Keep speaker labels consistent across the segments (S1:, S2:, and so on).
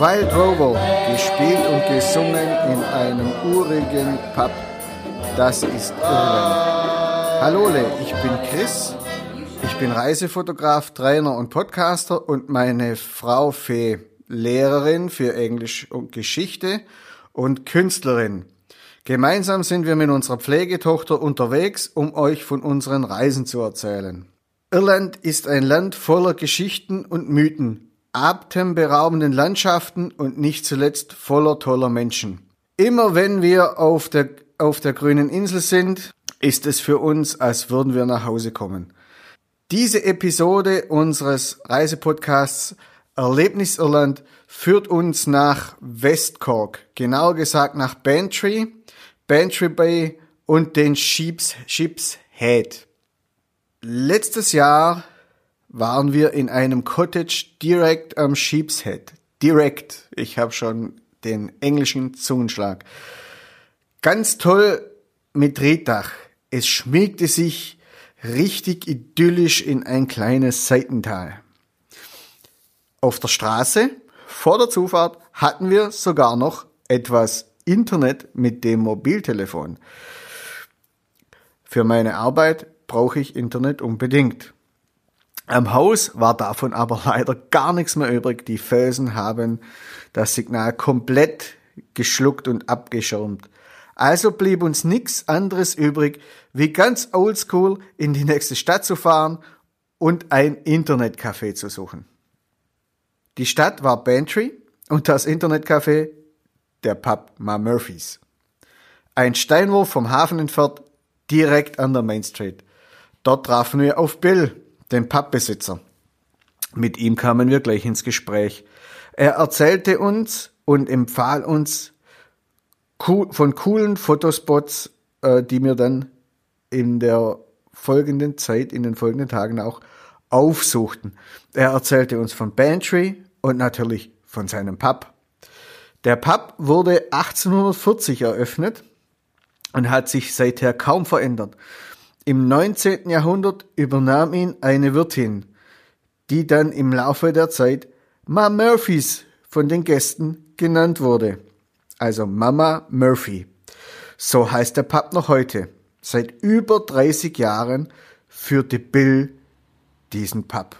S1: Wild Rover, gespielt und gesungen in einem urigen Pub. Das ist Irland. Hallole, ich bin Chris. Ich bin Reisefotograf, Trainer und Podcaster und meine Frau Fee, Lehrerin für Englisch und Geschichte und Künstlerin. Gemeinsam sind wir mit unserer Pflegetochter unterwegs, um euch von unseren Reisen zu erzählen. Irland ist ein Land voller Geschichten und Mythen, atemberaubenden Landschaften und nicht zuletzt voller toller Menschen. Immer wenn wir auf der, auf der grünen Insel sind, ist es für uns, als würden wir nach Hause kommen. Diese Episode unseres Reisepodcasts Erlebnis Irland führt uns nach West Cork, genauer gesagt nach Bantry, Bantry Bay und den Sheeps, Sheeps Head. Letztes Jahr waren wir in einem Cottage direkt am Sheepshead. Direkt. Ich habe schon den englischen Zungenschlag. Ganz toll mit Reddach. Es schmiegte sich richtig idyllisch in ein kleines Seitental. Auf der Straße vor der Zufahrt hatten wir sogar noch etwas Internet mit dem Mobiltelefon. Für meine Arbeit brauche ich Internet unbedingt. Am Haus war davon aber leider gar nichts mehr übrig. Die Felsen haben das Signal komplett geschluckt und abgeschirmt. Also blieb uns nichts anderes übrig, wie ganz oldschool in die nächste Stadt zu fahren und ein Internetcafé zu suchen. Die Stadt war Bantry und das Internetcafé der Pub Ma Murphys. Ein Steinwurf vom Hafen entfernt, direkt an der Main Street. Dort trafen wir auf Bill, den Pappbesitzer. Mit ihm kamen wir gleich ins Gespräch. Er erzählte uns und empfahl uns von coolen Fotospots, äh, die wir dann in der folgenden Zeit, in den folgenden Tagen auch aufsuchten. Er erzählte uns von Bantry und natürlich von seinem Pub. Der Pub wurde 1840 eröffnet und hat sich seither kaum verändert. Im 19. Jahrhundert übernahm ihn eine Wirtin, die dann im Laufe der Zeit Ma Murphys von den Gästen genannt wurde. Also Mama Murphy. So heißt der Pub noch heute. Seit über 30 Jahren führte Bill diesen Pub.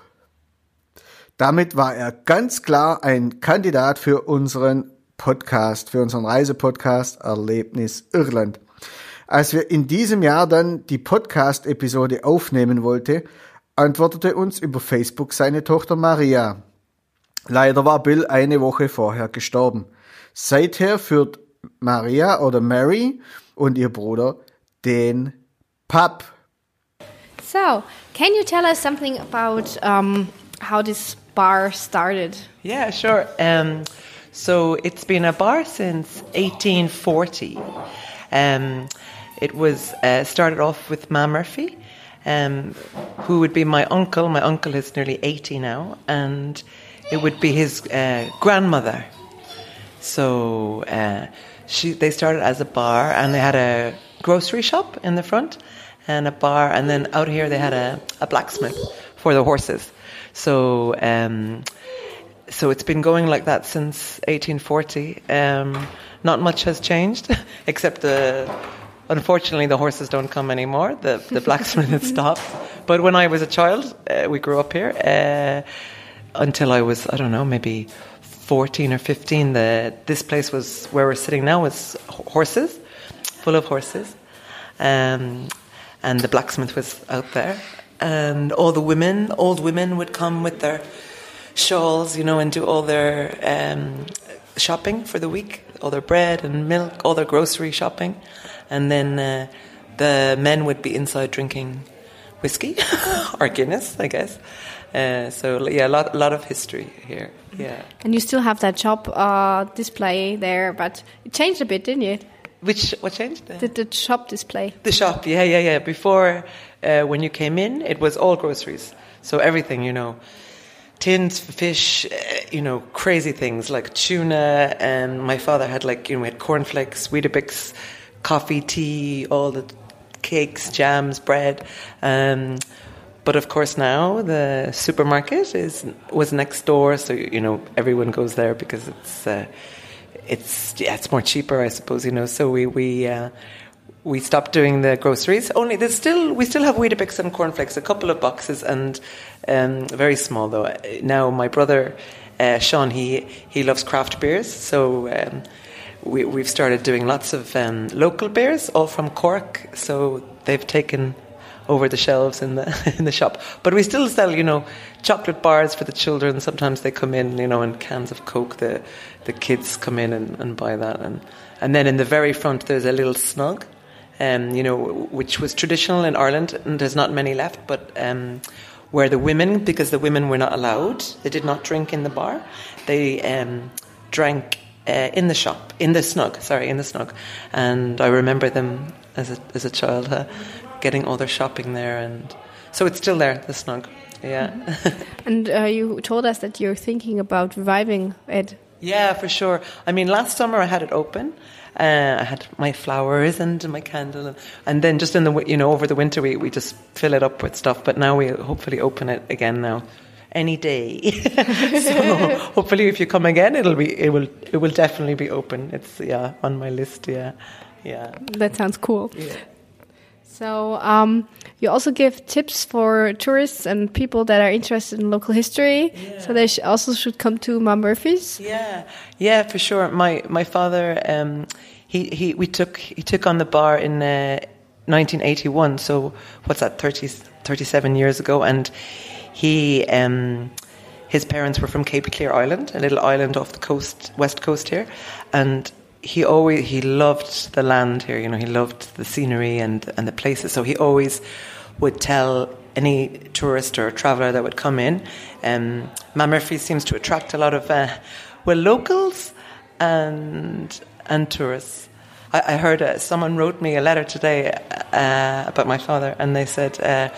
S1: Damit war er ganz klar ein Kandidat für unseren Podcast, für unseren Reisepodcast Erlebnis Irland. Als wir in diesem Jahr dann die Podcast-Episode aufnehmen wollte, antwortete uns über Facebook seine Tochter Maria. Leider war Bill eine Woche vorher gestorben. Seither führt Maria oder Mary und ihr Bruder den Pub.
S2: So, can you tell us something about um, how this bar started?
S3: Yeah, sure. Um, so it's been a bar since 1840. Um, It was uh, started off with Ma Murphy, um, who would be my uncle. My uncle is nearly 80 now, and it would be his uh, grandmother. So uh, she, they started as a bar, and they had a grocery shop in the front, and a bar, and then out here they had a, a blacksmith for the horses. So. Um, so it's been going like that since 1840. Um, not much has changed, except the Unfortunately, the horses don't come anymore. The, the blacksmith has stopped. But when I was a child, uh, we grew up here uh, until I was, I don't know, maybe 14 or 15. The, this place was where we're sitting now was horses, full of horses. Um, and the blacksmith was out there. And all the women, old women, would come with their shawls, you know, and do all their um, shopping for the week, all their bread and milk, all their grocery shopping and then uh, the men would be inside drinking whiskey or Guinness, I guess. Uh, so yeah, a lot, a lot of history here. Yeah.
S2: And you still have that shop uh, display there, but it changed a bit, didn't it?
S3: Which what changed?
S2: The, the shop display.
S3: The shop, yeah, yeah, yeah. Before, uh, when you came in, it was all groceries, so everything, you know, tins, fish, uh, you know, crazy things like tuna, and my father had like you know, we had cornflakes, Weetabix, coffee, tea, all the cakes, jams, bread. Um, but of course now the supermarket is was next door, so you know everyone goes there because it's uh, it's yeah it's more cheaper, I suppose. You know, so we we. Uh, we stopped doing the groceries. Only there's still we still have Weetabix and cornflakes, a couple of boxes, and um, very small though. Now my brother uh, Sean he he loves craft beers, so um, we, we've started doing lots of um, local beers, all from Cork. So they've taken over the shelves in the in the shop. But we still sell, you know, chocolate bars for the children. Sometimes they come in, you know, in cans of Coke. The the kids come in and, and buy that, and and then in the very front there's a little snug um, you know, which was traditional in Ireland, and there's not many left, but um, where the women, because the women were not allowed, they did not drink in the bar, they um, drank uh, in the shop, in the snug, sorry, in the snug. And I remember them as a, as a child uh, getting all their shopping there, and so it's still there, the snug. Yeah.
S2: and uh, you told us that you're thinking about reviving it.
S3: Yeah, for sure. I mean, last summer I had it open, uh, I had my flowers and my candle, and, and, then just in the you know over the winter we, we just fill it up with stuff. But now we hopefully open it again now, any day. so hopefully, if you come again, it'll be it will it will definitely be open. It's yeah on my list. Yeah, yeah.
S2: That sounds cool. Yeah. So um, you also give tips for tourists and people that are interested in local history. Yeah. So they sh also should come to Ma Murphy's.
S3: Yeah, yeah, for sure. My my father, um, he he we took he took on the bar in uh, 1981. So what's that? 30, 37 years ago, and he. Um, his parents were from Cape Clear Island, a little island off the coast, west coast here, and he always he loved the land here. You know, he loved the scenery and and the places. So he always would tell any tourist or traveller that would come in. Um, Murphy seems to attract a lot of uh, well locals and and tourists. I, I heard uh, someone wrote me a letter today uh, about my father, and they said, uh,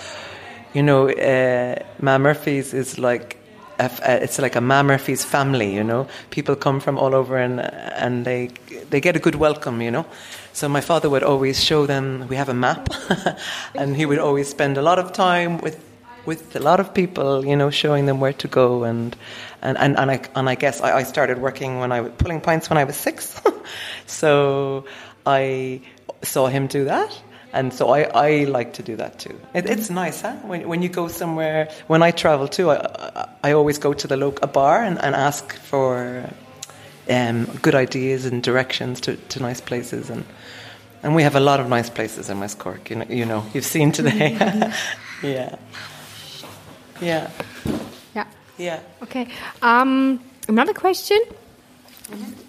S3: you know, uh, Murphy's is like a, it's like a Ma Murphy's family, you know. People come from all over and and they they get a good welcome, you know. So my father would always show them. We have a map, and he would always spend a lot of time with with a lot of people, you know, showing them where to go and and and, and I and I guess I, I started working when I was pulling pints when I was six, so I saw him do that and so I, I like to do that too. It, it's nice, huh? When, when you go somewhere, when I travel too, I, I always go to the local bar and, and ask for um, good ideas and directions to, to nice places. And, and we have a lot of nice places in West Cork, you know, you know you've seen today. yeah. Yeah.
S2: Yeah.
S3: Yeah.
S2: Okay. Um, another question. Mm-hmm.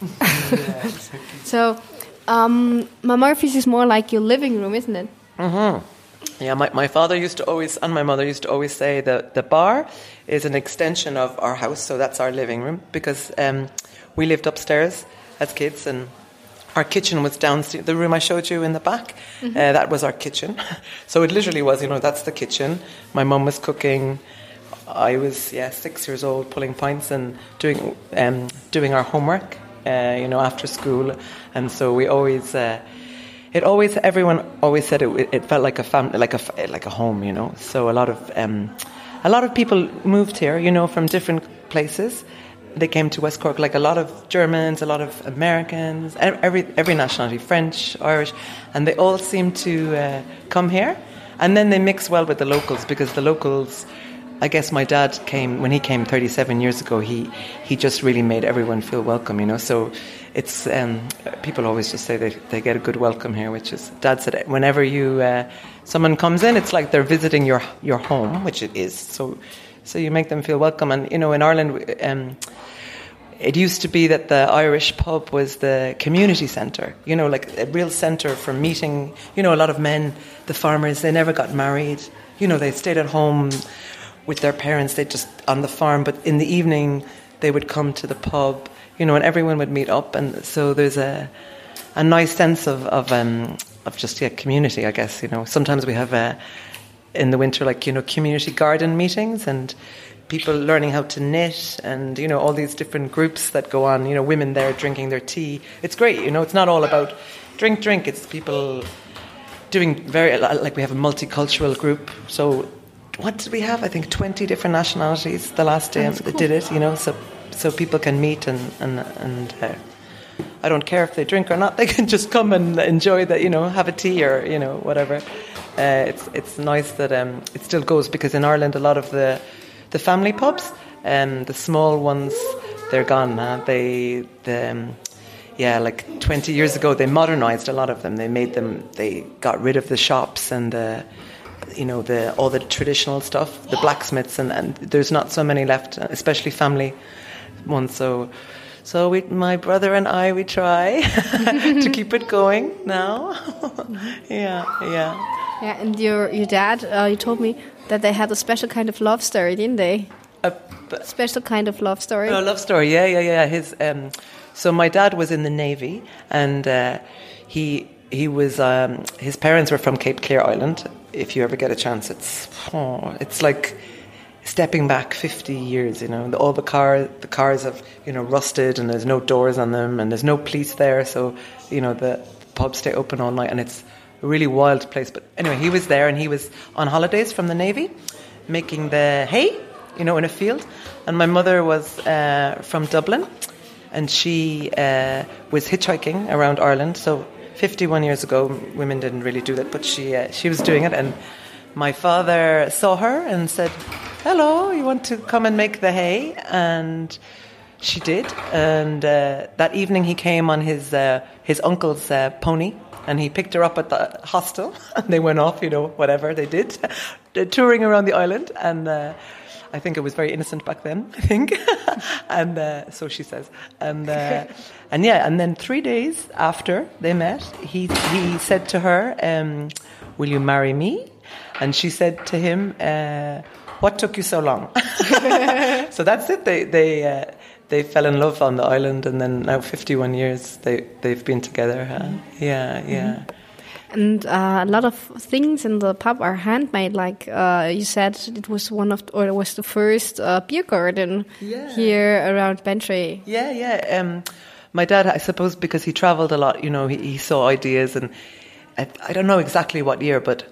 S2: so, um, Ma Murphy's is more like your living room, isn't it?
S3: Mm-hmm. Yeah, my, my father used to always, and my mother used to always say that the bar is an extension of our house, so that's our living room, because um, we lived upstairs as kids, and our kitchen was downstairs. The room I showed you in the back, mm-hmm. uh, that was our kitchen. so it literally was, you know, that's the kitchen. My mum was cooking. I was, yeah, six years old, pulling pints and doing um, doing our homework uh, you know, after school, and so we always. Uh, it always everyone always said it, it felt like a family like a like a home you know so a lot of um, a lot of people moved here you know from different places. They came to West Cork like a lot of Germans a lot of Americans every every nationality French Irish and they all seem to uh, come here. And then they mix well with the locals because the locals I guess my dad came when he came 37 years ago. He he just really made everyone feel welcome, you know. So it's um, people always just say they they get a good welcome here, which is Dad said whenever you uh, someone comes in, it's like they're visiting your your home, which it is. So so you make them feel welcome, and you know in Ireland. Um, it used to be that the Irish pub was the community centre, you know, like a real centre for meeting. You know, a lot of men, the farmers, they never got married. You know, they stayed at home with their parents. They just on the farm, but in the evening they would come to the pub, you know, and everyone would meet up, and so there's a a nice sense of of um, of just yeah community, I guess. You know, sometimes we have a in the winter like you know community garden meetings and people learning how to knit and you know all these different groups that go on you know women there drinking their tea it's great you know it's not all about drink drink it's people doing very like we have a multicultural group. So what did we have? I think twenty different nationalities the last day
S2: cool.
S3: did it. You know, so so people can meet and and and. Uh, I don't care if they drink or not. They can just come and enjoy that, you know, have a tea or you know whatever. Uh, it's it's nice that um, it still goes because in Ireland a lot of the the family pubs, um, the small ones, they're gone. Now. They the um, yeah, like 20 years ago, they modernized a lot of them. They made them, they got rid of the shops and the, you know, the all the traditional stuff, the blacksmiths, and, and there's not so many left, especially family ones. So, so we, my brother and I, we try to keep it going now. yeah, yeah.
S2: Yeah, and your your dad, uh, you told me that they had a special kind of love story, didn't they?
S3: A, b-
S2: Special kind of love story.
S3: Oh, love story. Yeah, yeah, yeah. His um, so my dad was in the navy, and uh, he he was um, his parents were from Cape Clear Island. If you ever get a chance, it's oh, it's like stepping back 50 years you know. The, all the car the cars have you know rusted and there's no doors on them and there's no police there. So you know the pubs stay open all night and it's a really wild place. But anyway he was there and he was on holidays from the navy making the hay you know in a field. And my mother was uh, from dublin and she uh, was hitchhiking around ireland. So 51 years ago women didn't really do that but she uh, she was doing it and my father saw her and said, "Hello, you want to come and make the hay?" And she did. And uh, that evening, he came on his uh, his uncle's uh, pony, and he picked her up at the hostel. And they went off, you know, whatever they did, touring around the island. And uh, I think it was very innocent back then. I think, and uh, so she says. And uh, and yeah, and then three days after they met, he he said to her, um, "Will you marry me?" And she said to him, uh, "What took you so long?" so that's it. They they uh, they fell in love on the island, and then now fifty-one years they they've been together. Huh? Yeah, yeah.
S2: And uh, a lot of things in the pub are handmade. Like uh, you said, it was one of, or it was the first uh, beer garden
S3: Yeah.
S2: here around Bantry.
S3: Yeah, yeah. Um, my dad, I suppose, because he travelled a lot, you know, he, he saw ideas, and I, I don't know exactly what year, but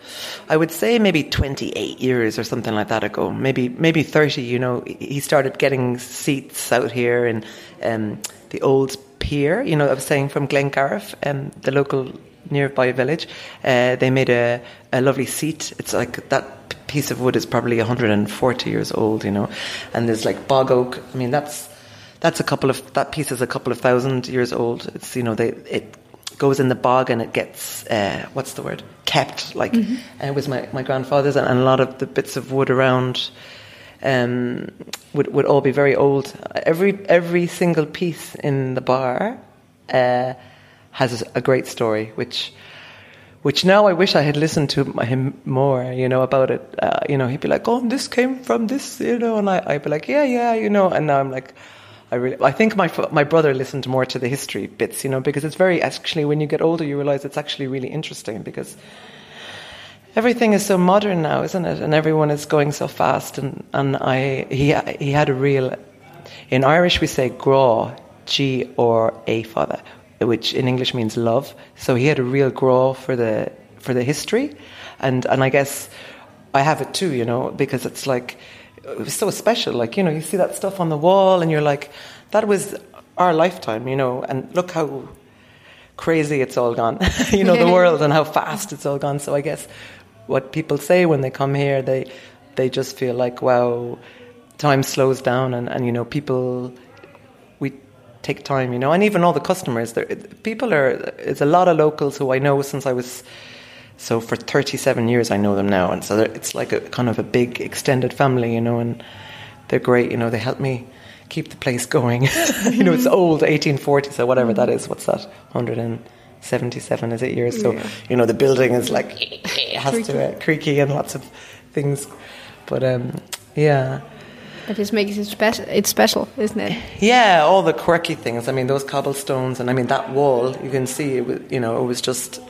S3: I would say maybe 28 years or something like that ago, maybe maybe 30. You know, he started getting seats out here in um, the old pier. You know, I was saying from Glengarriff, um, the local nearby village. Uh, they made a, a lovely seat. It's like that piece of wood is probably 140 years old. You know, and there's like bog oak. I mean, that's that's a couple of that piece is a couple of thousand years old. It's you know they it goes in the bog and it gets uh, what's the word kept like and it was my, my grandfather's and, and a lot of the bits of wood around um, would would all be very old. Every every single piece in the bar uh, has a great story, which which now I wish I had listened to him more, you know, about it. Uh, you know, he'd be like, "Oh, this came from this," you know, and I, I'd be like, "Yeah, yeah," you know, and now I'm like, I really, I think my my brother listened more to the history bits, you know, because it's very actually when you get older, you realize it's actually really interesting because everything is so modern now, isn't it? And everyone is going so fast, and and I he he had a real. In Irish, we say "grá," G R A fada, which in English means love. So he had a real grá for the for the history, and and I guess I have it too, you know, because it's like it was so special. Like you know, you see that stuff on the wall, and you're like, that was our lifetime, you know, and look how crazy it's all gone, you know, the world and how fast it's all gone. So I guess what people say when they come here, they they just feel like, wow, time slows down, and, and you know, people we take time, you know, and even all the customers. There, people are. It's a lot of locals who I know since I was. So for 37 years, I know them now, and so it's like a kind of a big extended family, you know, and they're great. You know, they help me keep the place going. you know, it's old, 1840, so whatever that is. What's that? 177 is it years? So you know, the building is like it has to uh, creaky and lots of things. But um, yeah.
S2: But this makes it special. It's special, isn't it?
S3: Yeah, all the quirky things. I mean, those cobblestones, and I mean that wall. You can see, it was, you know, it was just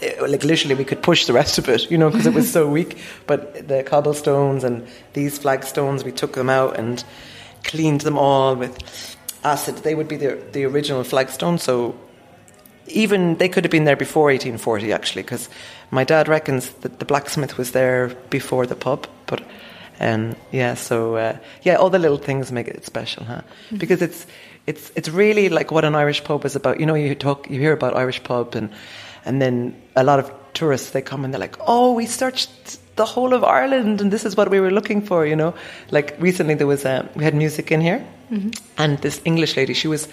S3: it, like literally we could push the rest of it, you know, because it was so weak. But the cobblestones and these flagstones, we took them out and cleaned them all with acid. They would be the the original flagstone. So even they could have been there before 1840 actually because my dad reckons that the blacksmith was there before the pub but um, yeah so uh, yeah all the little things make it special huh mm-hmm. because it's it's it's really like what an irish pub is about you know you talk you hear about irish pub and and then a lot of tourists they come and they're like oh we searched the whole of Ireland and this is what we were looking for you know like recently there was a, we had music in here mm-hmm. and this English lady she was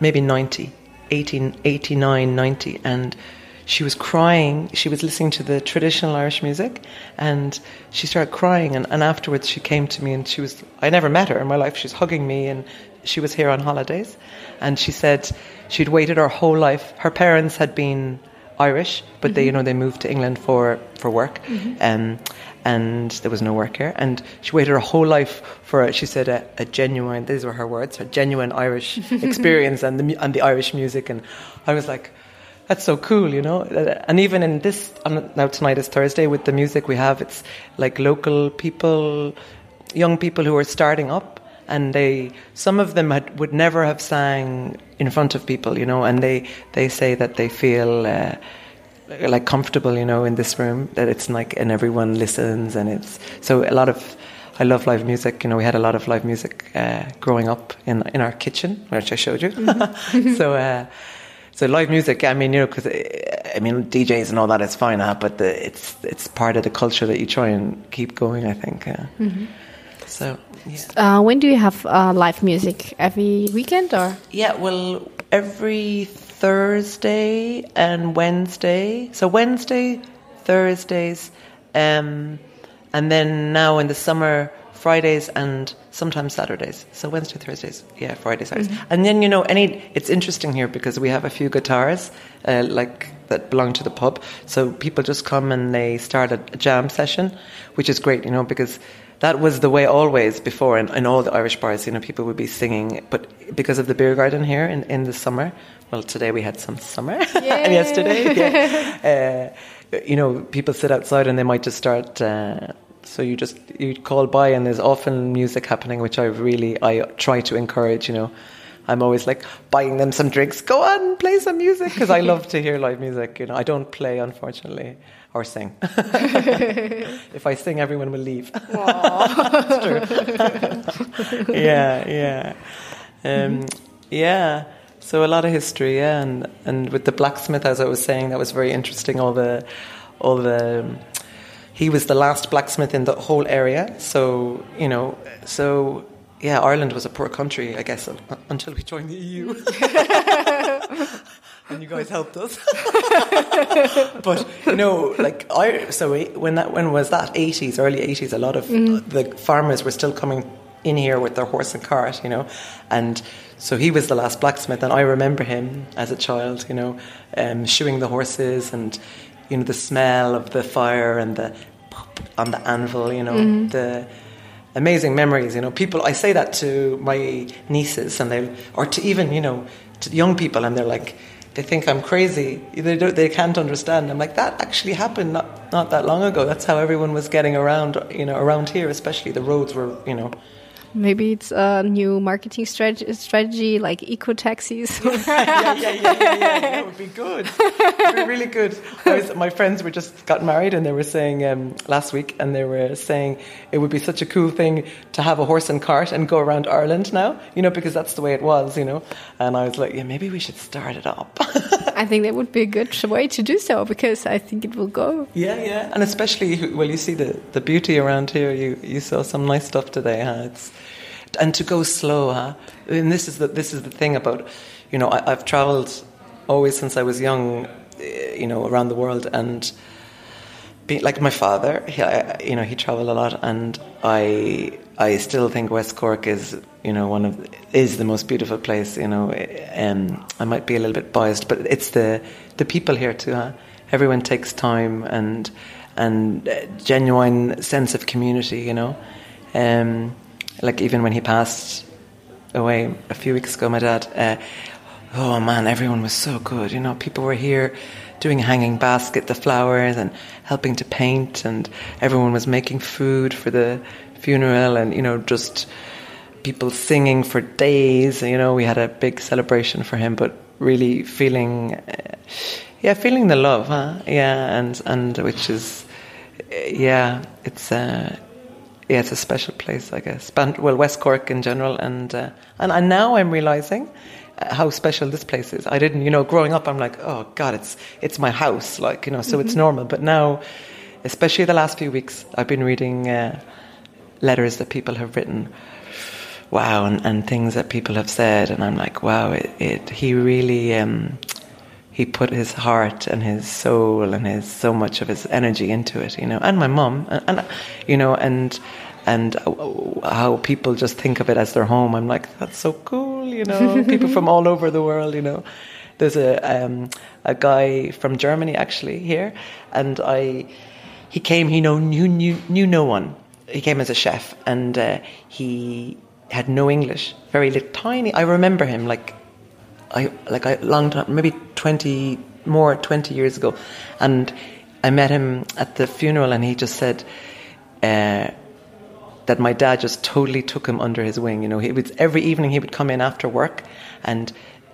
S3: maybe 90 18, 89, 90, and she was crying. She was listening to the traditional Irish music, and she started crying. And, and afterwards, she came to me, and she was. I never met her in my life. She was hugging me, and she was here on holidays. And she said she'd waited her whole life. Her parents had been Irish, but mm-hmm. they, you know, they moved to England for for work, mm-hmm. um, and there was no work here. And she waited her whole life for, a, she said, a, a, genuine, these were her words, a genuine Irish experience and the, and the Irish music. And I was like, that's so cool, you know. And even in this, now tonight is Thursday, with the music we have, it's like local people, young people who are starting up. And they, some of them had, would never have sang in front of people, you know, and they, they say that they feel uh, like comfortable, you know, in this room that it's like and everyone listens and it's so a lot of. I love live music. You know, we had a lot of live music uh, growing up in in our kitchen, which I showed you. Mm-hmm. so. Uh, so live music, I mean, you know, because I mean DJs and all that is fine, huh? but the, it's it's part of the culture that you try and keep going. I think. Uh, mm-hmm. So,
S2: yeah. Uh, when do you have uh, live music? Every weekend or?
S3: Yeah, well, every Thursday and Wednesday. So Wednesday, Thursdays, um, and then now in the summer, Fridays and sometimes Saturdays. So Wednesday, Thursdays, yeah, Fridays, Saturdays. Mm-hmm. And then you know, any it's interesting here because we have a few guitars uh, like that belong to the pub. So people just come and they start a jam session, which is great, you know, because that was the way always before in, in all the Irish bars. You know, people would be singing, but because of the beer garden here in, in the summer, well, today we had some summer, and yesterday, yeah. uh, you know, people sit outside and they might just start. Uh, so you just you call by and there's often music happening, which I really I try to encourage. You know, I'm always like buying them some drinks. Go on, play some music because I love to hear live music. You know, I don't play unfortunately or sing. if I sing, everyone will leave. True. yeah, yeah, um, yeah. So a lot of history, yeah, and and with the blacksmith, as I was saying, that was very interesting. All the, all the, he was the last blacksmith in the whole area. So you know, so yeah, Ireland was a poor country, I guess, until we joined the EU. and you guys helped us. but you know, like I, so when that when was that eighties, early eighties? A lot of mm. the farmers were still coming in here with their horse and cart, you know, and so he was the last blacksmith, and I remember him as a child, you know, um, shoeing the horses, and you know the smell of the fire and the pop on the anvil, you know, mm-hmm. the amazing memories. You know, people. I say that to my nieces, and they, or to even you know, to young people, and they're like. They think I'm crazy. They, don't, they can't understand. I'm like that actually happened not not that long ago. That's how everyone was getting around. You know, around here, especially the roads were you know
S2: Maybe it's a new marketing strategy, strategy like eco taxis.
S3: yeah, yeah, yeah, yeah, yeah, That would be good. It would be really good. Was, my friends were just got married and they were saying um, last week, and they were saying it would be such a cool thing to have a horse and cart and go around Ireland now, you know, because that's the way it was, you know. And I was like, yeah, maybe we should start it up.
S2: I think that would be a good way to do so because I think it will go.
S3: Yeah, yeah, and especially well, you see the the beauty around here. You you saw some nice stuff today, huh? It's and to go slow. Huh? And this is the this is the thing about, you know, I, have travelled always since I was young, eh, you know, around the world, and like my father, he, I, you know, he travelled a lot, and I I still think West Cork is you know one of is the most beautiful place. You know, um, I might be a little bit biased, but it's the the people here too. Huh? Everyone takes time and and genuine sense of community. You know. Um, like even when he passed away a few weeks ago, my dad, uh, oh man, everyone was so good. You know, people were here doing hanging basket, the flowers, and helping to paint, and everyone was making food for the funeral, and you know, just people singing for days. You know, we had a big celebration for him, but really feeling, uh, yeah, feeling the love, huh? Yeah, and and which is, yeah, it's uh, yeah, it's a special place, I guess. Well, West Cork in general, and uh, and and now I'm realizing uh, how special this place is. I didn't, you know, growing up, I'm like, oh God, it's it's my house, like you know, so mm-hmm. it's normal. But now, especially the last few weeks, I've been reading uh, letters that people have written. Wow, and, and things that people have said, and I'm like, wow, it, it he really um, he put his heart and his soul and his so much of his energy into it, you know, and my mum, and, and you know, and and how people just think of it as their home. I'm like, that's so cool, you know, people from all over the world, you know. There's a um, a guy from Germany actually here, and I he came. He know knew knew knew no one. He came as a chef, and uh, he had no English, very little, tiny. I remember him like I like a long time, maybe twenty more, twenty years ago, and I met him at the funeral, and he just said. Uh, that my dad just totally took him under his wing. You know, he would every evening he would come in after work, and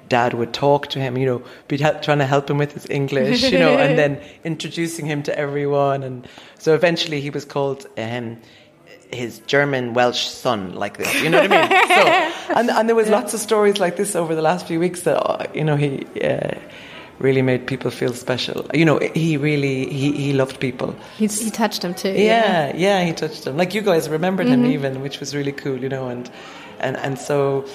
S3: dad would talk to him. You know, be trying to help him with his English. You know, and then introducing him to everyone, and so eventually he was called. Um, his German Welsh son, like this, you know what I mean? So, and and there was lots of stories like this over the last few weeks that uh, you know he uh, really made people feel special. You know, he really he, he loved people.
S2: He's, he touched them too.
S3: Yeah, yeah, yeah, he touched them. Like you guys remembered mm-hmm. him even, which was really cool. You know, and and and so.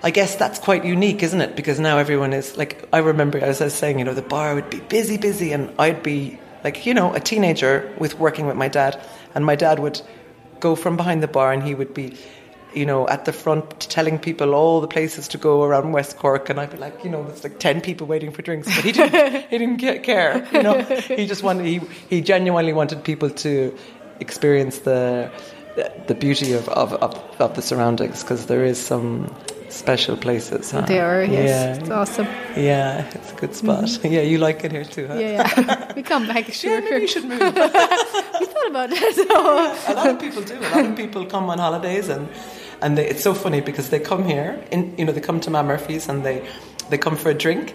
S3: I guess that's quite unique, isn't it? Because now everyone is like, I remember as I was saying, you know, the bar would be busy, busy, and I'd be like, you know, a teenager with working with my dad, and my dad would go from behind the bar and he would be you know, at the front telling people all the places to go around West Cork, and I'd be like, you know, there's like ten people waiting for drinks, but he didn't, he didn't care, you know. He just wanted, he, he genuinely wanted people to experience the the beauty of of, of, of the surroundings because there is some special places. Huh?
S2: They are, yes. Yeah. It's awesome.
S3: Yeah, it's a good spot. Mm-hmm. Yeah, you like it here too, huh?
S2: Yeah, yeah. we come back, sure.
S3: Yeah, maybe you should move.
S2: we thought about that. So.
S3: a lot of people do. A lot of people come on holidays and and they, it's so funny because they come here, in, you know, they come to Ma Murphy's and they they come for a drink,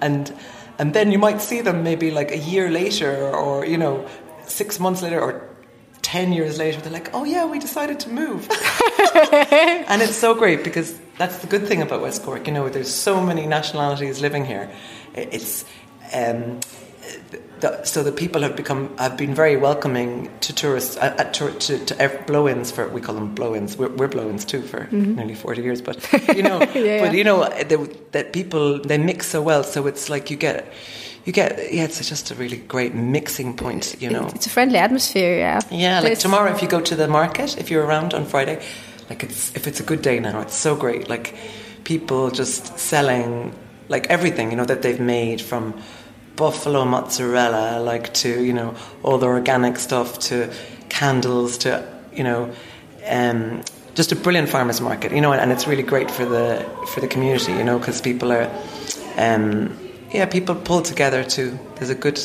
S3: and and then you might see them maybe like a year later or you know six months later or 10 years later, they're like, oh yeah, we decided to move. and it's so great because that's the good thing about West Cork. You know, there's so many nationalities living here. It's, um, the, so the people have become have been very welcoming to tourists uh, uh to, to, to blow-ins for we call them blow-ins we're, we're blow-ins too for mm-hmm. nearly 40 years but you know yeah, but you know that people they mix so well so it's like you get you get yeah it's just a really great mixing point you know
S2: it's a friendly atmosphere yeah
S3: yeah like tomorrow if you go to the market if you're around on Friday like it's if it's a good day now it's so great like people just selling like everything you know that they've made from buffalo mozzarella, like to you know all the organic stuff, to candles, to you know, um, just a brilliant farmers market, you know, and it's really great for the for the community, you know, because people are, um, yeah, people pull together too. There's a good,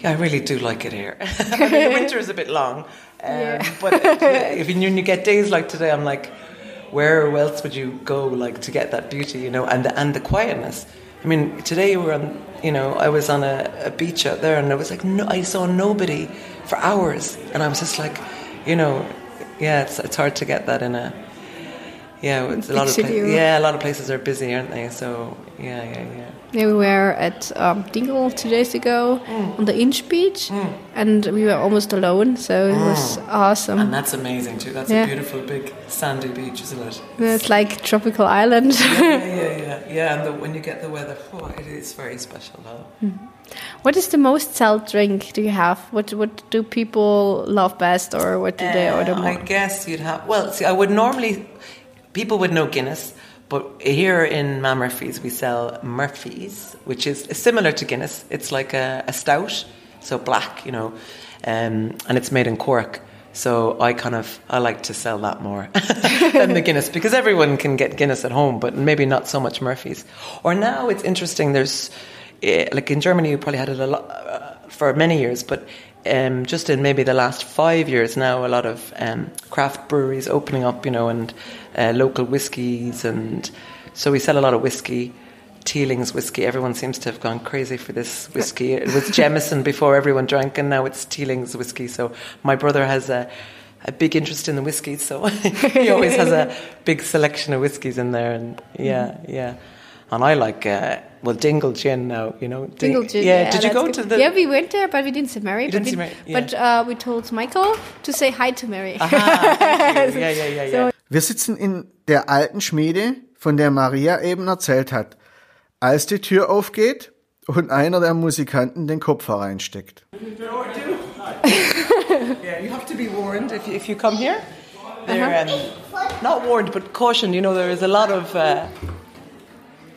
S3: yeah, I really do like it here. I mean, the winter is a bit long, um, yeah. but if you, when you get days like today, I'm like, where else would you go, like to get that beauty, you know, and the, and the quietness. I mean, today we were on, you know, I was on a, a beach out there and I was like, no, I saw nobody for hours. And I was just like, you know, yeah, it's, it's hard to get that in a, yeah, it's a lot of pla- yeah, a lot of places are busy, aren't they? So yeah, yeah, yeah.
S2: Yeah, we were at um, Dingle two days ago mm. on the Inch Beach, mm. and we were almost alone, so it mm. was awesome.
S3: And that's amazing too. That's yeah. a beautiful big sandy beach, isn't it?
S2: It's like tropical island.
S3: yeah, yeah, yeah, yeah. and the, when you get the weather, oh, it is very special. Though.
S2: Mm. What is the most sold drink do you have? What what do people love best, or what do uh, they order more? I
S3: guess you'd have. Well, see, I would normally people would know Guinness, but here in Ma Murphy's we sell Murphy's, which is similar to Guinness. It's like a, a stout, so black, you know, um, and it's made in Cork. So I kind of I like to sell that more than the Guinness because everyone can get Guinness at home, but maybe not so much Murphy's. Or now it's interesting. There's uh, like in Germany, you probably had it a lot uh, for many years, but um, just in maybe the last five years now, a lot of um, craft breweries opening up, you know, and uh, local whiskies, and so we sell a lot of whiskey. Teeling's whiskey. Everyone seems to have gone crazy for this whiskey. It was Jameson before everyone drank, and now it's Teeling's whiskey. So my brother has a, a big interest in the whiskies, so he always has a big selection of whiskies in there. And yeah, yeah. And I like uh, well Dingle Gin now. You know, Ding-
S2: Dingle Gin.
S3: Yeah. Did you go
S2: good.
S3: to the?
S2: Yeah, we went there, but we didn't see Mary. but
S3: didn't
S2: we,
S3: see Mary, yeah.
S2: but uh, we told Michael to say hi to Mary.
S3: Aha, you. yeah, yeah, yeah, yeah.
S2: So-
S1: Wir sitzen in der alten Schmiede, von der Maria eben erzählt hat, als die Tür aufgeht und einer der Musikanten den Kopf hereinsteckt.
S3: Yeah, you have to be warned if you, if you come here. They're um, not warned, but cautioned. You know, there is a lot of uh,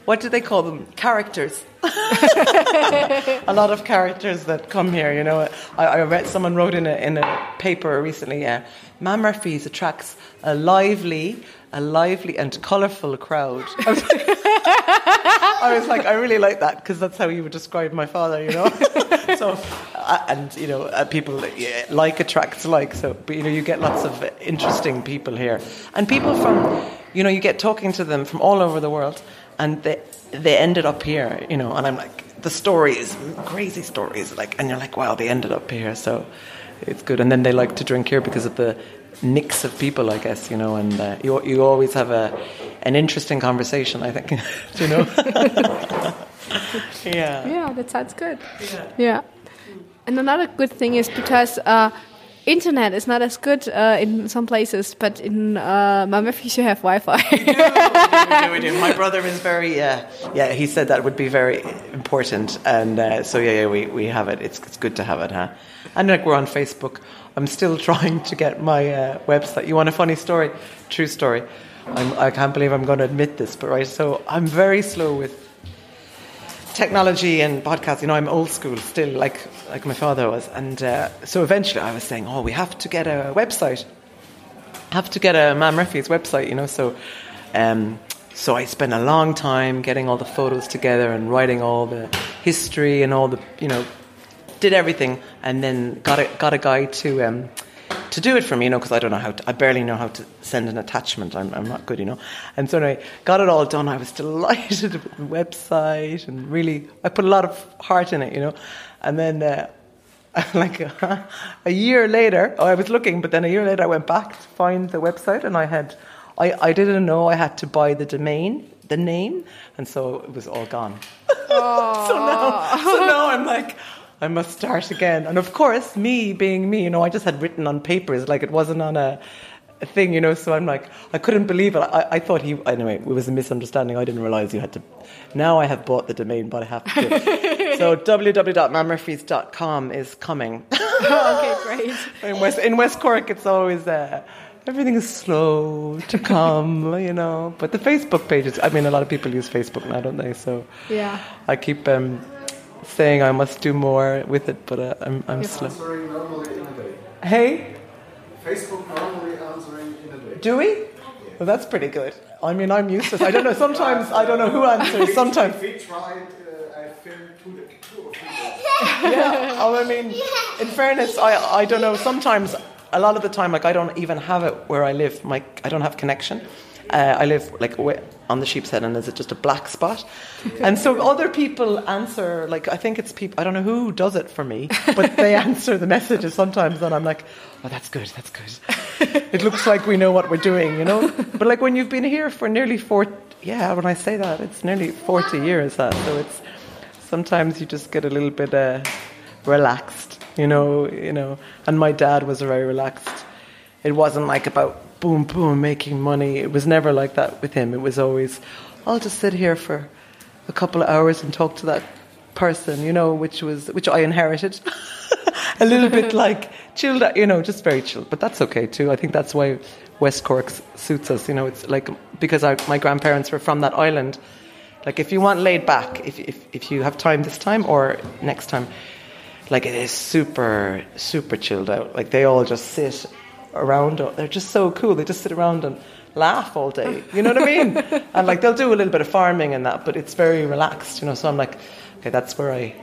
S3: what do they call them? Characters. a lot of characters that come here. You know, I, I read someone wrote in a in a paper recently. Uh, Ma Murphy's attracts a lively, a lively and colourful crowd. I was like, I really like that because that's how you would describe my father. You know, so uh, and you know, uh, people yeah, like attracts like. So, but you know, you get lots of interesting people here, and people from, you know, you get talking to them from all over the world, and they they ended up here. You know, and I'm like, the stories, crazy stories, like, and you're like, wow, they ended up here. So it's good, and then they like to drink here because of the mix of people, I guess, you know, and uh, you you always have a an interesting conversation. I think, you know. yeah.
S2: Yeah, that sounds good. Yeah. And another good thing is because uh, internet is not as good uh, in some places, but in uh, Murphy's you have Wi-Fi.
S3: we do, we do. My brother is very, uh, yeah, he said that would be very important. And uh, so, yeah, yeah we, we have it. It's, it's good to have it, huh? And like we're on Facebook. I'm still trying to get my uh, website. You want a funny story? True story. I'm, I can't believe I'm going to admit this, but right, so I'm very slow with technology and podcasts. You know, I'm old school still, like like my father was. And uh, so eventually I was saying, oh, we have to get a website. Have to get a Ma Murphy's website, you know. So, um, so I spent a long time getting all the photos together and writing all the history and all the, you know, did everything, and then got a got a guy to. Um, to do it for me, you know, because I don't know how to, I barely know how to send an attachment. I'm, I'm not good, you know. And so anyway, got it all done. I was delighted with the website and really, I put a lot of heart in it, you know. And then, uh, like a, a year later, oh, I was looking, but then a year later I went back to find the website and I had, I, I didn't know I had to buy the domain, the name, and so it was all gone. so now, so now I'm like, I must start again. And of course, me being me, you know, I just had written on papers, like it wasn't on a, a thing, you know. So I'm like, I couldn't believe it. I, I thought he, anyway, it was a misunderstanding. I didn't realize you had to. Now I have bought the domain, but I have to. so www.mamurphys.com is coming.
S2: okay, great.
S3: in West in West Cork, it's always uh, everything is slow to come, you know. But the Facebook pages, I mean, a lot of people use Facebook now, don't they? So
S2: Yeah.
S3: I keep um, saying I must do more with it, but uh, I'm I'm slow.
S1: Answering normally in a day.
S3: Hey,
S1: Facebook normally answering in a day.
S3: do we? Well, that's pretty good. I mean, I'm useless. I don't know. Sometimes I don't know who answers. Sometimes
S1: we tried, uh, I filmed two, two or three days.
S3: yeah. Oh, I mean, in fairness, I I don't know. Sometimes, a lot of the time, like I don't even have it where I live. My I don't have connection. Uh, I live like on the sheep's head, and is it just a black spot. And so other people answer. Like I think it's people. I don't know who does it for me, but they answer the messages sometimes, and I'm like, oh, that's good. That's good. it looks like we know what we're doing, you know. But like when you've been here for nearly four, yeah. When I say that, it's nearly forty years. That so it's sometimes you just get a little bit uh, relaxed, you know, you know. And my dad was very relaxed. It wasn't like about boom boom making money. It was never like that with him. It was always, I'll just sit here for a couple of hours and talk to that person, you know, which was which I inherited. a little bit like chilled, you know, just very chilled. But that's okay too. I think that's why West Cork suits us. You know, it's like because our, my grandparents were from that island. Like if you want laid back, if, if if you have time this time or next time, like it is super super chilled out. Like they all just sit around. They're just so cool. They just sit around and laugh all day. You know what I mean? and like they'll do a little bit of farming and that, but it's very relaxed. You know. So I'm like, okay, that's where I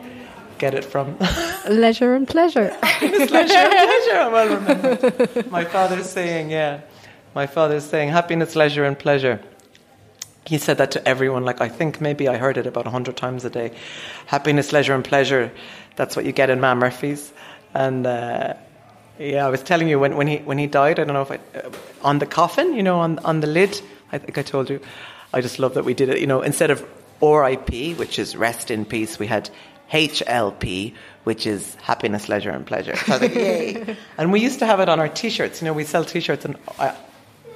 S3: get it from.
S2: Leisure and pleasure.
S3: It's leisure, pleasure. Well remembered. My father's saying, yeah. My father's saying, happiness, leisure, and pleasure. he said that to everyone. Like I think maybe I heard it about a hundred times a day. Happiness, leisure, and pleasure. That's what you get in Ma Murphy's. And uh, yeah, I was telling you when, when he when he died. I don't know if I, uh, on the coffin, you know, on on the lid. I think I told you. I just love that we did it. You know, instead of RIP, which is rest in peace, we had HLP, which is happiness, leisure, and pleasure. So like, yay! and we used to have it on our T-shirts. You know, we sell T-shirts, and I,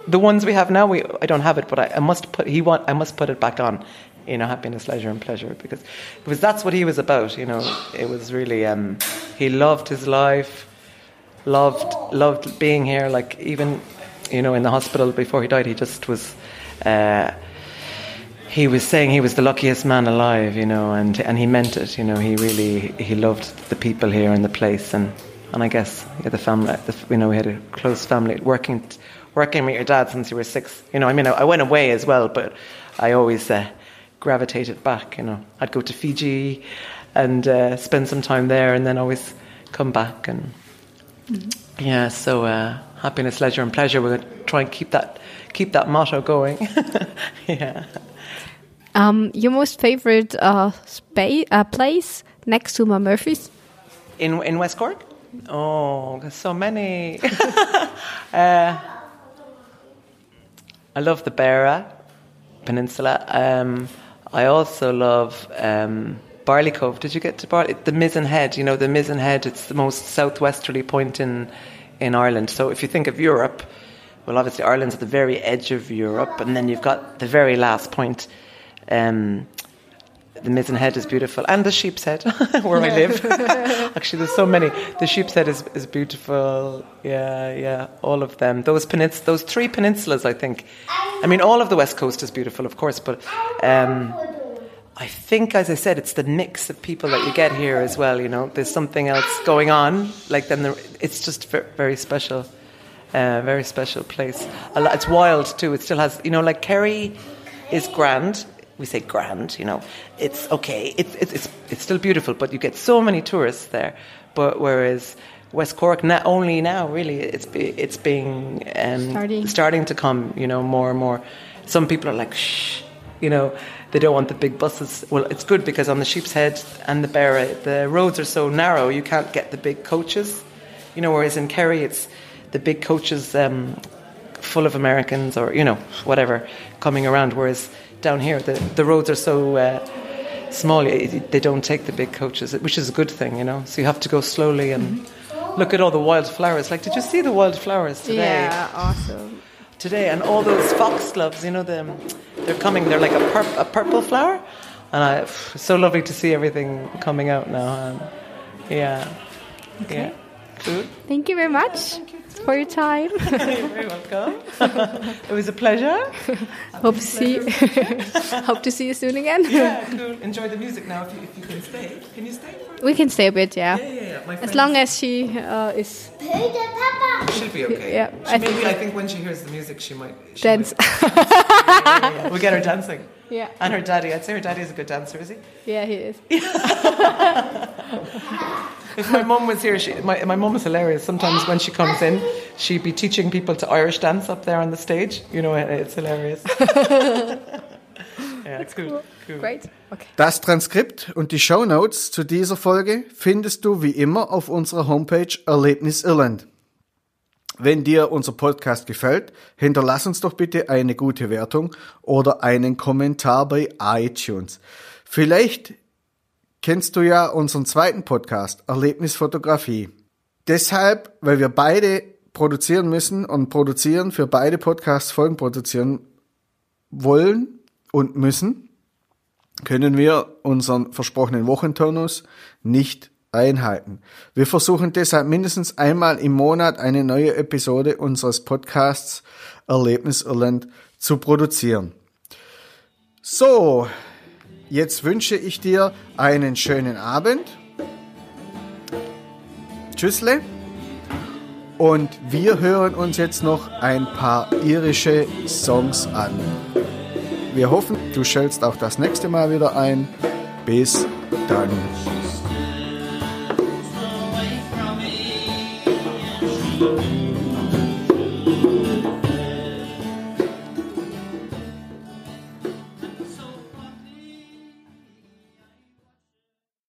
S3: the ones we have now, we I don't have it, but I, I must put he want I must put it back on. You know, happiness, leisure, and pleasure, because because that's what he was about. You know, it was really um, he loved his life, loved loved being here. Like even you know in the hospital before he died, he just was. Uh, he was saying he was the luckiest man alive, you know, and and he meant it. You know, he really he loved the people here and the place, and and I guess yeah, the family. The, you know, we had a close family working working with your dad since you were six. You know, I mean, I, I went away as well, but I always uh, gravitated back. You know, I'd go to Fiji and uh, spend some time there, and then always come back. And mm-hmm. yeah, so uh, happiness, leisure, and pleasure. We're going to try and keep that keep that motto going. yeah.
S2: Um, your most favorite uh, space, uh, place next to Ma Murphy's?
S3: In in West Cork? Oh, there's so many. uh, I love the Beara Peninsula. Um, I also love um, Barley Cove. Did you get to Barley? The Mizen Head. You know, the Mizen Head. It's the most southwesterly point in in Ireland. So if you think of Europe, well, obviously Ireland's at the very edge of Europe, and then you've got the very last point. Um, the Mizen Head is beautiful, and the Sheep's Head, where I live. Actually, there's so many. The Sheep's Head is, is beautiful. Yeah, yeah, all of them. Those penins- those three peninsulas, I think. I mean, all of the west coast is beautiful, of course, but um, I think, as I said, it's the mix of people that you get here as well. You know, there's something else going on. Like then, the, it's just very special. Uh, very special place. It's wild too. It still has, you know, like Kerry is grand we say grand, you know, it's okay, it's, it's, it's, it's still beautiful, but you get so many tourists there. But whereas West Cork, not only now, really, it's, it's being um, starting. starting to come, you know, more and more. Some people are like, shh, you know, they don't want the big buses. Well, it's good because on the Sheep's Head and the Beara, the roads are so narrow, you can't get the big coaches. You know, whereas in Kerry, it's the big coaches um, full of Americans or, you know, whatever, coming around. Whereas down here, the, the roads are so uh, small, they don't take the big coaches, which is a good thing, you know. So you have to go slowly and mm-hmm. look at all the wildflowers. Like, did you see the wildflowers today?
S2: Yeah, awesome.
S3: Today, and all those foxgloves, you know, them, they're coming, they're like a, pur- a purple flower. And I, it's so lovely to see everything coming out now. Um, yeah. Okay. Yeah.
S2: Good. Thank you very much for your time.
S3: You're very welcome. it was a pleasure.
S2: Hope to see. Hope to see you soon again.
S3: Yeah, cool. Enjoy the music now. If you, if you can stay, can you stay?
S2: we can stay a bit,
S3: yeah. Yeah, yeah, yeah.
S2: as long as she uh, is.
S3: She'll be okay. Yeah, she, I maybe think I think when she hears the music, she might she
S2: dance.
S3: Might dance. yeah, yeah, we get her dancing.
S2: Yeah.
S3: And her daddy, I'd say her daddy is a good dancer, is he?
S2: Yeah, he is.
S3: if my mum was here, she, my, my mum is hilarious. Sometimes when she comes in, she'd be teaching people to Irish dance up there on the stage. You know, it's hilarious. ja, it's cool. cool.
S2: Great. Okay.
S1: Das Transkript und die Show Notes zu dieser Folge findest du wie immer auf unserer Homepage Erlebnis Irland. Wenn dir unser Podcast gefällt, hinterlass uns doch bitte eine gute Wertung oder einen Kommentar bei iTunes. Vielleicht kennst du ja unseren zweiten Podcast, Erlebnisfotografie. Deshalb, weil wir beide produzieren müssen und produzieren, für beide Podcasts Folgen produzieren wollen und müssen, können wir unseren versprochenen Wochenturnus nicht einhalten. Wir versuchen deshalb mindestens einmal im Monat eine neue Episode unseres Podcasts Erlebnis Irland zu produzieren. So, Jetzt wünsche ich dir einen schönen Abend. Tschüssle. Und wir hören uns jetzt noch ein paar irische Songs an. Wir hoffen, du schältst auch das nächste Mal wieder ein. Bis dann. Música